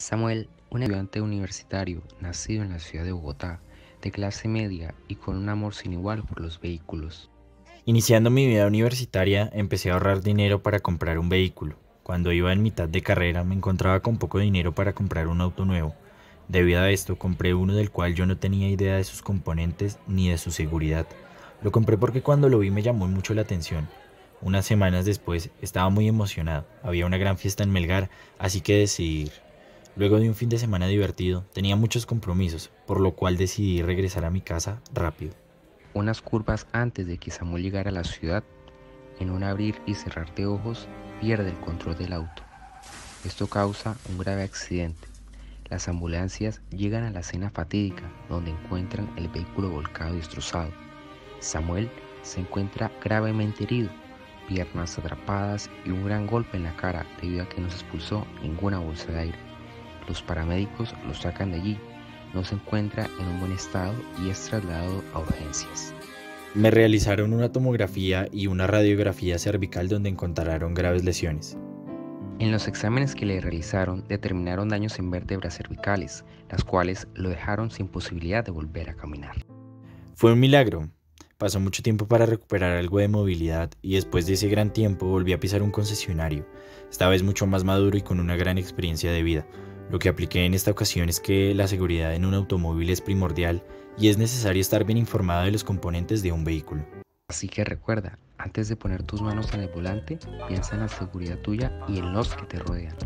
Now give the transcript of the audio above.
Samuel, un estudiante universitario nacido en la ciudad de Bogotá, de clase media y con un amor sin igual por los vehículos. Iniciando mi vida universitaria, empecé a ahorrar dinero para comprar un vehículo. Cuando iba en mitad de carrera me encontraba con poco dinero para comprar un auto nuevo. Debido a esto compré uno del cual yo no tenía idea de sus componentes ni de su seguridad. Lo compré porque cuando lo vi me llamó mucho la atención. Unas semanas después estaba muy emocionado. Había una gran fiesta en Melgar, así que decidí ir. Luego de un fin de semana divertido, tenía muchos compromisos, por lo cual decidí regresar a mi casa rápido. Unas curvas antes de que Samuel llegara a la ciudad, en un abrir y cerrar de ojos, pierde el control del auto. Esto causa un grave accidente. Las ambulancias llegan a la escena fatídica donde encuentran el vehículo volcado y destrozado. Samuel se encuentra gravemente herido, piernas atrapadas y un gran golpe en la cara debido a que no se expulsó ninguna bolsa de aire. Los paramédicos lo sacan de allí, no se encuentra en un buen estado y es trasladado a urgencias. Me realizaron una tomografía y una radiografía cervical donde encontraron graves lesiones. En los exámenes que le realizaron determinaron daños en vértebras cervicales, las cuales lo dejaron sin posibilidad de volver a caminar. Fue un milagro. Pasó mucho tiempo para recuperar algo de movilidad y después de ese gran tiempo volví a pisar un concesionario, esta vez mucho más maduro y con una gran experiencia de vida, lo que apliqué en esta ocasión es que la seguridad en un automóvil es primordial y es necesario estar bien informado de los componentes de un vehículo. Así que recuerda, antes de poner tus manos en el volante, piensa en la seguridad tuya y en los que te rodean.